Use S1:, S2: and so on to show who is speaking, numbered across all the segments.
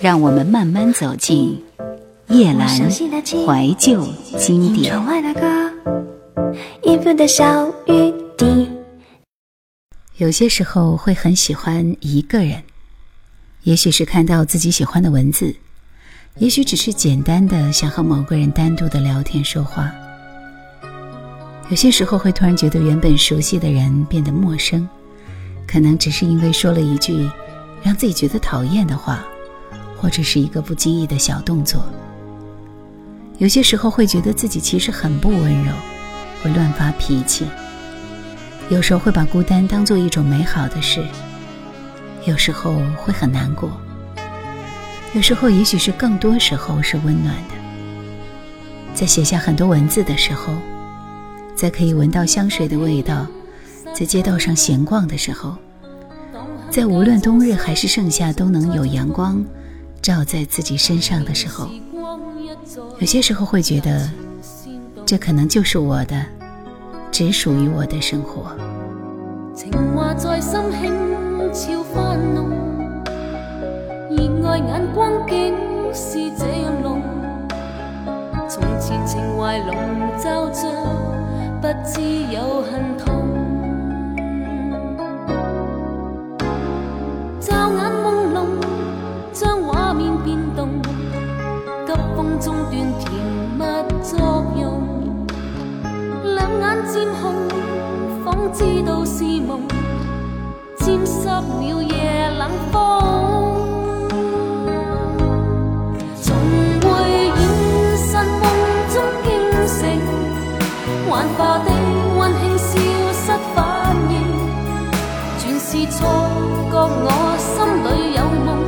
S1: 让我们慢慢走进夜阑怀旧经典。有些时候会很喜欢一个人，也许是看到自己喜欢的文字，也许只是简单的想和某个人单独的聊天说话。有些时候会突然觉得原本熟悉的人变得陌生，可能只是因为说了一句让自己觉得讨厌的话，或者是一个不经意的小动作。有些时候会觉得自己其实很不温柔，会乱发脾气。有时候会把孤单当做一种美好的事，有时候会很难过，有时候也许是更多时候是温暖的。在写下很多文字的时候。在可以闻到香水的味道，在街道上闲逛的时候，在无论冬日还是盛夏都能有阳光照在自己身上的时候，有些时候会觉得，这可能就是我的，只属于我的生活。情话在心轻悄翻弄，热爱眼光竟是这样浓，从前情怀笼罩着。不知有恨痛，知道是梦沾湿了夜冷风从回忆山梦中惊醒幻化的温馨消失反应全是错觉我心里有梦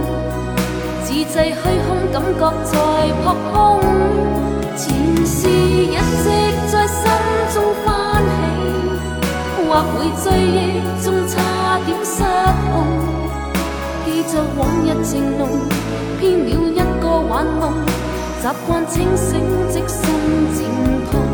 S1: 自制虚空感觉在扑空前事一直在心中翻起或会追忆中差点失控。记着往日情浓，偏了一个玩弄，习惯清醒，即心渐痛。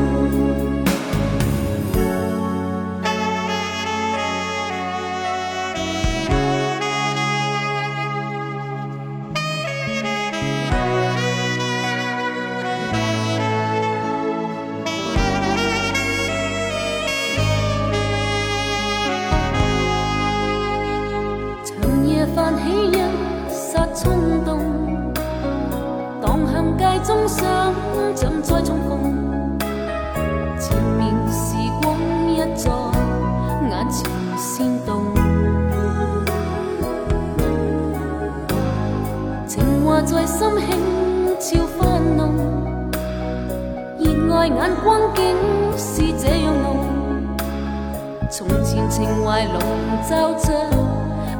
S1: 情怀笼罩着，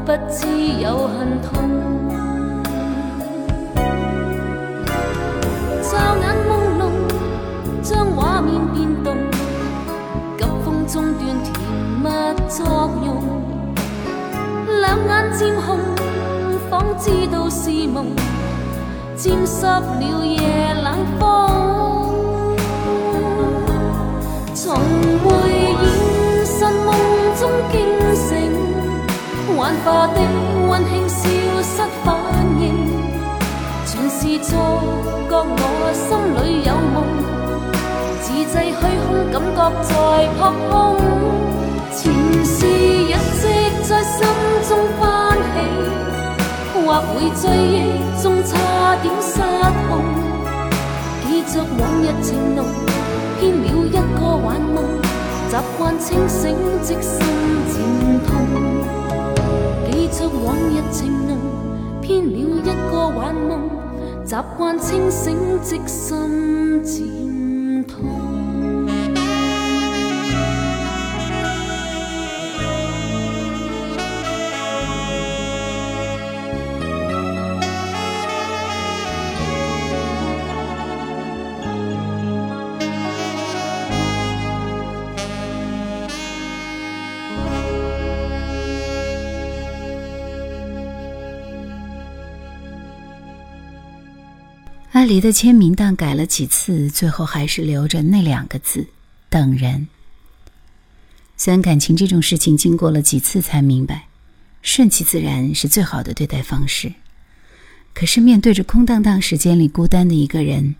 S1: 不知有恨痛。骤眼朦胧，将画面变动，急风中断甜蜜作用。两眼渐红，仿知道是梦，沾湿了夜冷风。从幻化的温馨消失反应，全是错觉。我心里有梦，自制虚空，感觉在扑空。前事一直在心中翻起，或会追忆中差点失控，记着往日情浓。偏了一个幻梦，习惯清醒即心渐出。往日情浓，偏了一个幻梦，习惯清醒即心渐离的签名档改了几次，最后还是留着那两个字“等人”。虽然感情这种事情，经过了几次才明白，顺其自然是最好的对待方式。
S2: 可是面对着空荡荡时间里孤单的一个人，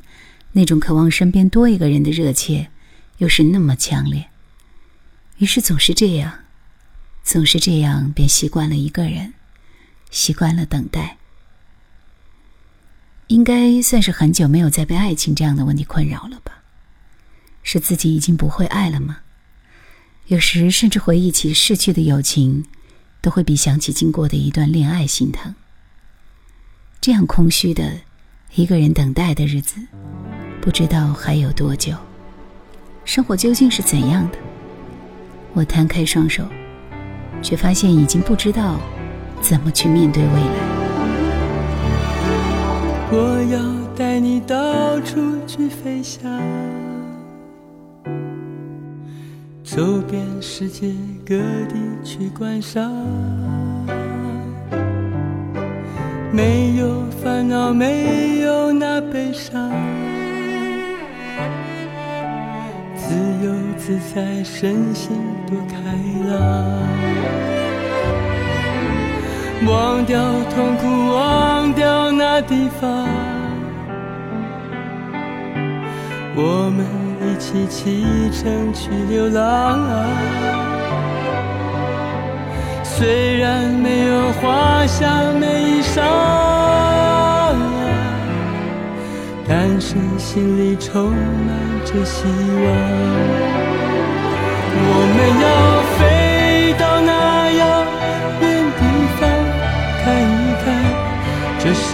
S2: 那种渴望身边多一个人的热切，又是那么强烈。于是总是这样，总是这样，便习惯了一个人，习惯了等待。应该算是很久没有再被爱情这样的问题困扰了吧？是自己已经不会爱了吗？有时甚至回忆起逝去的友情，都会比想起经过的一段恋爱心疼。这样空虚的一个人等待的日子，不知道还有多久。生活究竟是怎样的？我摊开双手，却发现已经不知道怎么去面对未来。
S3: 我要带你到处去飞翔，走遍世界各地去观赏。没有烦恼，没有那悲伤，自由自在，身心多开朗。忘掉痛苦，忘掉那地方，我们一起启程去流浪。虽然没有华厦美衣裳，但是心里充满着希望。我们要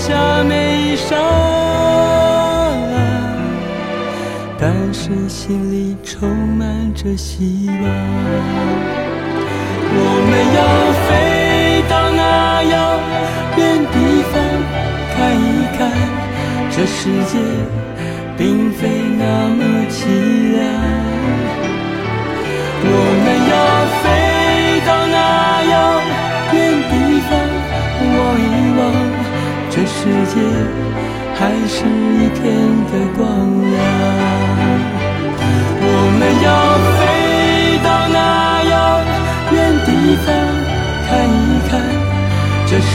S3: 下没伤，但是心里充满着希望，我们要飞到那遥远地方，看一看这世界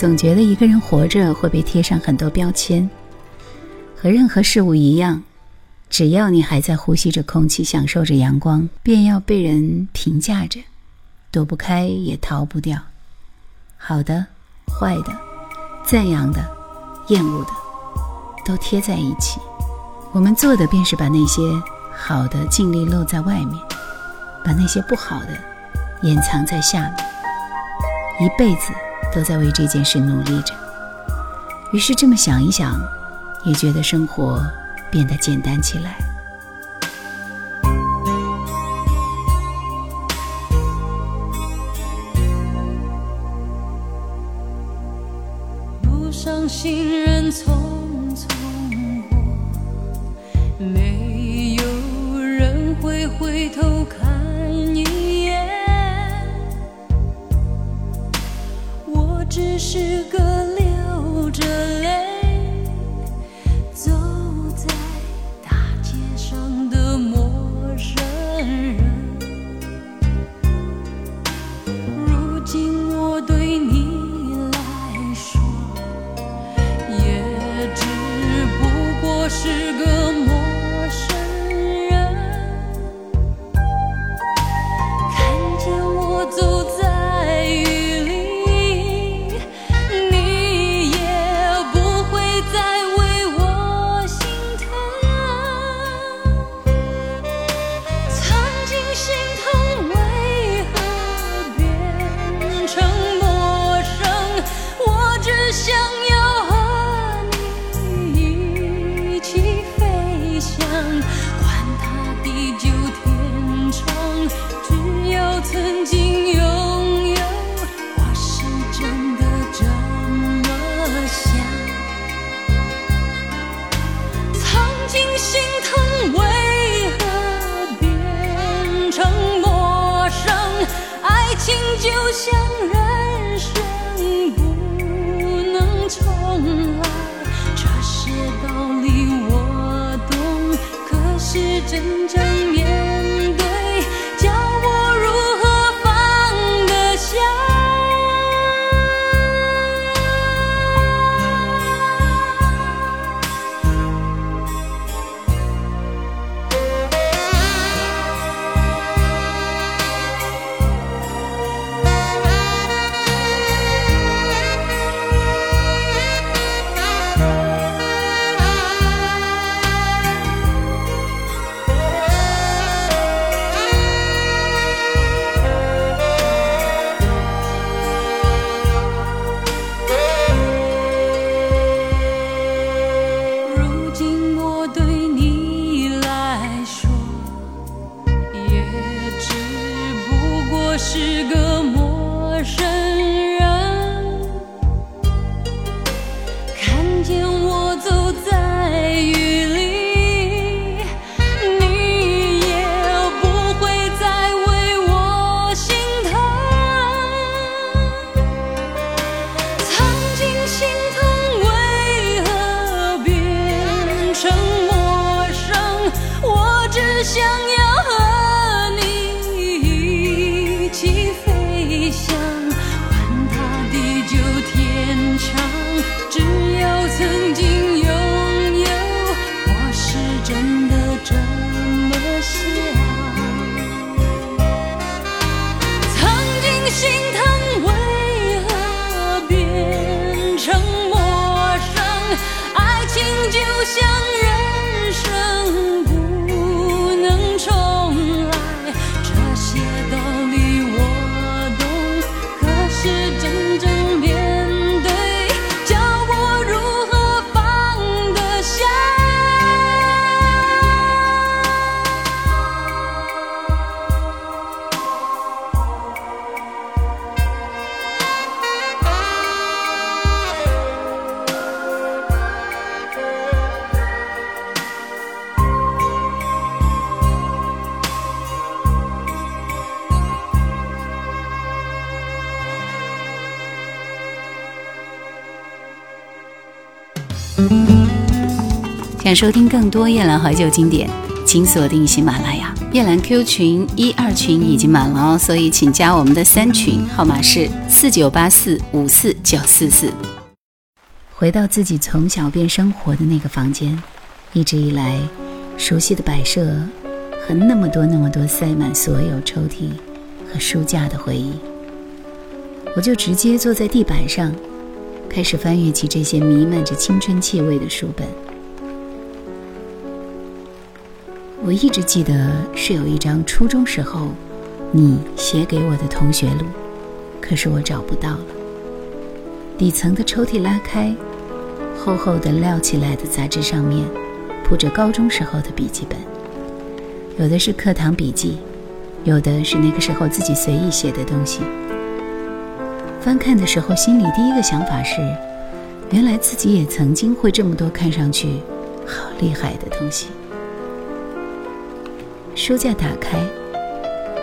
S2: 总觉得一个人活着会被贴上很多标签，和任何事物一样，只要你还在呼吸着空气、享受着阳光，便要被人评价着，躲不开也逃不掉。好的、坏的、赞扬的、厌恶的，都贴在一起。我们做的便是把那些好的尽力露在外面，把那些不好的掩藏在下面，一辈子。都在为这件事努力着，于是这么想一想，也觉得生活变得简单起来。
S1: 想人生，不能重来。这些道理我懂，可是真正面想
S2: 收听更多夜兰怀旧经典，请锁定喜马拉雅。夜兰 Q 群一二群已经满了哦，所以请加我们的三群，号码是四九八四五四九四四。回到自己从小便生活的那个房间，一直以来熟悉的摆设和那么多那么多塞满所有抽屉和书架的回忆，我就直接坐在地板上，开始翻阅起这些弥漫着青春气味的书本。我一直记得是有一张初中时候你写给我的同学录，可是我找不到了。底层的抽屉拉开，厚厚的撂起来的杂志上面铺着高中时候的笔记本，有的是课堂笔记，有的是那个时候自己随意写的东西。翻看的时候，心里第一个想法是：
S4: 原来自己也曾经会这么多看上去好厉害的东西。书架打开，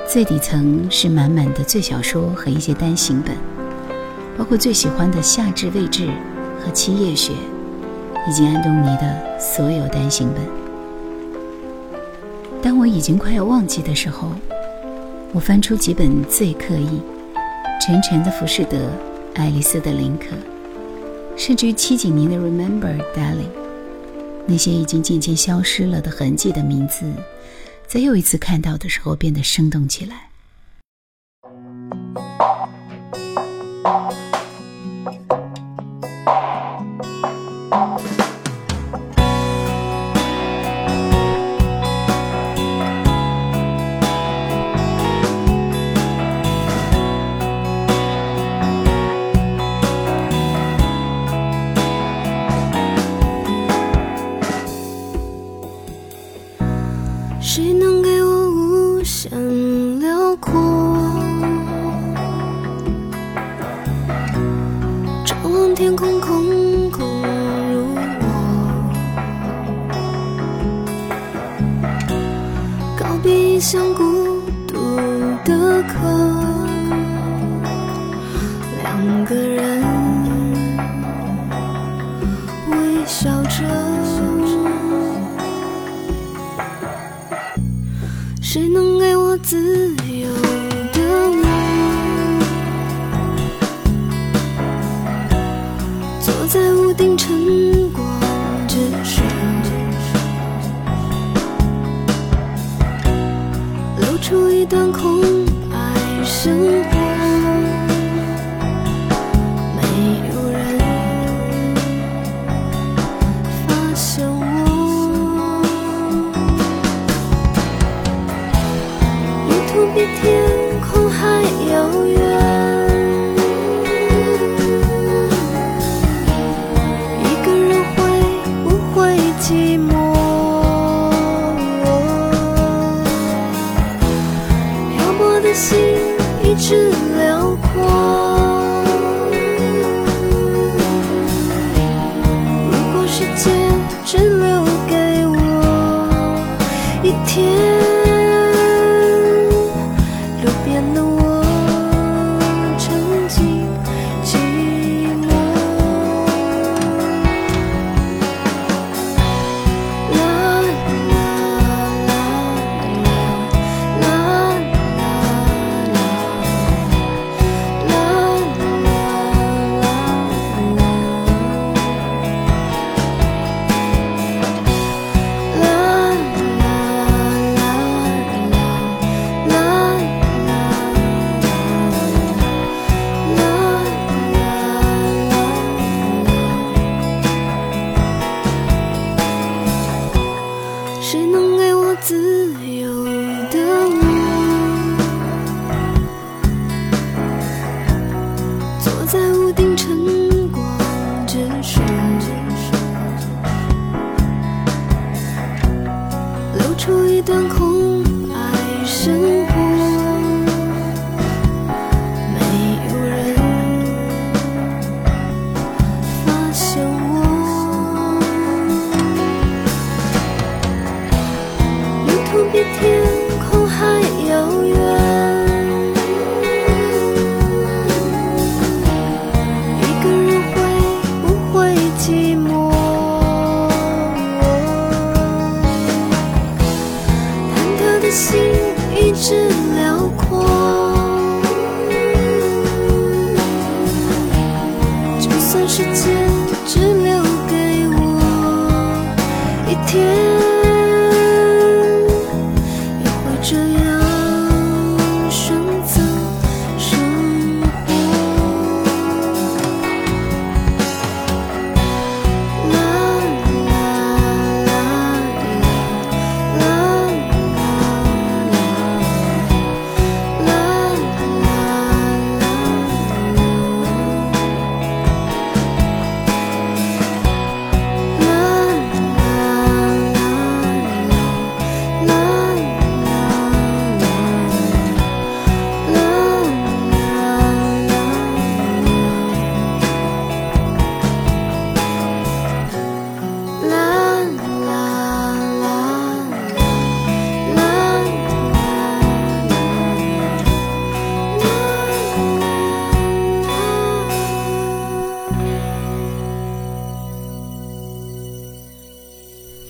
S4: 最底层是满满的最小说和一些单行本，包括最喜欢的《夏至未至》和《七夜雪》，以及安东尼的所有单行本。当我已经快要忘记的时候，我翻出几本最刻意、沉沉的浮士德、爱丽丝的林可。甚至于七几年的《Remember, Darling》，那些已经渐渐消失了的痕迹的名字，在又一次看到的时候变得生动起来。
S5: 当空这样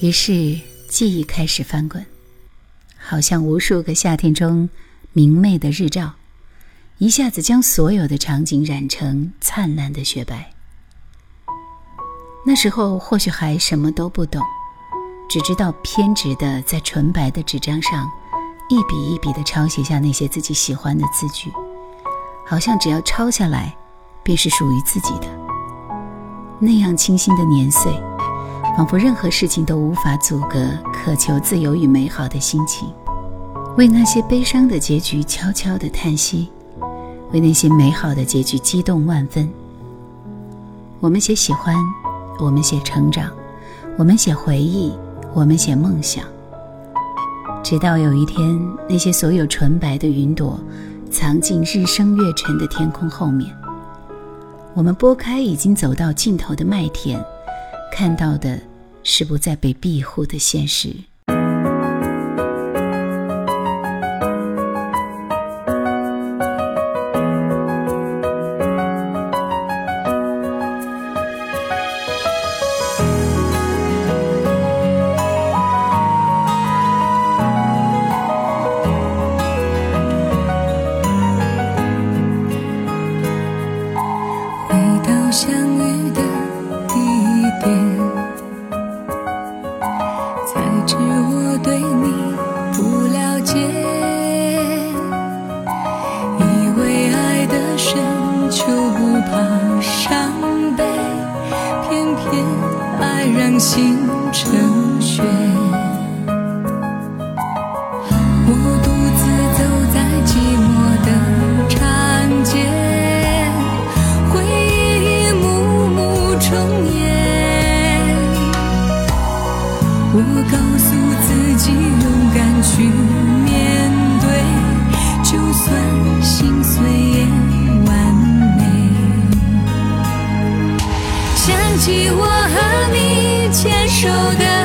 S2: 于是记忆开始翻滚，好像无数个夏天中明媚的日照，一下子将所有的场景染成灿烂的雪白。那时候或许还什么都不懂，只知道偏执的在纯白的纸张上，一笔一笔的抄写下那些自己喜欢的字句，好像只要抄下来，便是属于自己的。那样清新的年岁，仿佛任何事情都无法阻隔渴求自由与美好的心情，为那些悲伤的结局悄悄的叹息，为那些美好的结局激动万分。我们写喜欢。我们写成长，我们写回忆，我们写梦想。直到有一天，那些所有纯白的云朵，藏进日升月沉的天空后面，我们拨开已经走到尽头的麦田，看到的是不再被庇护的现实。
S1: 知我对你不了解。以为爱得深就不怕伤悲偏偏爱让心成起我和你牵手的。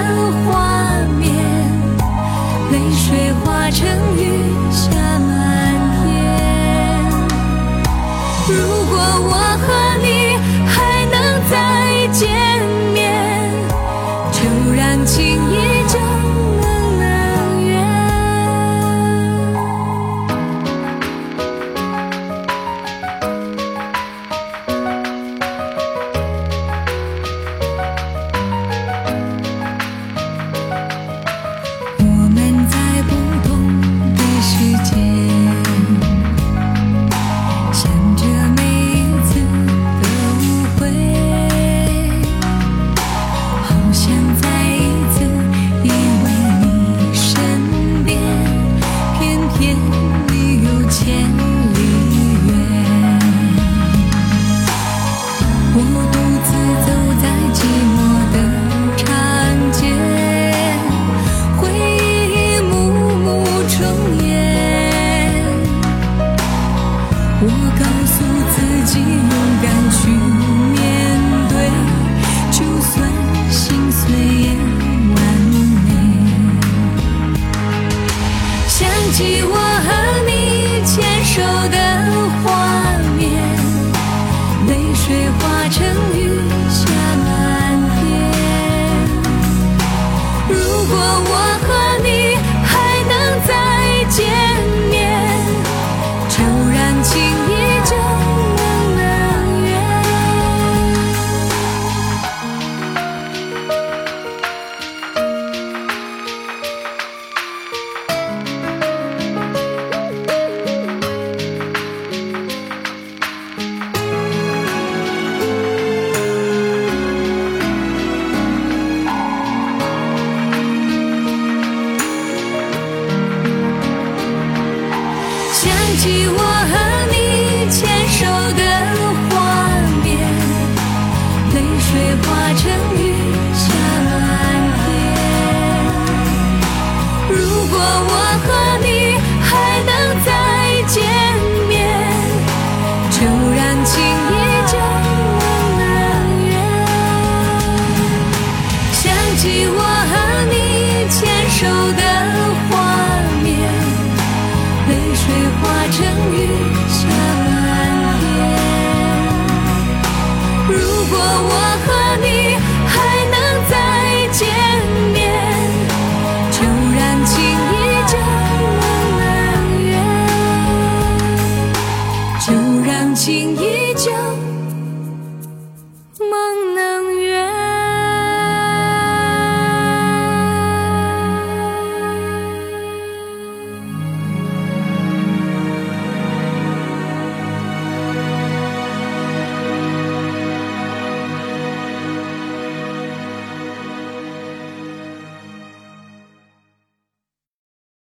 S1: 我和你牵手的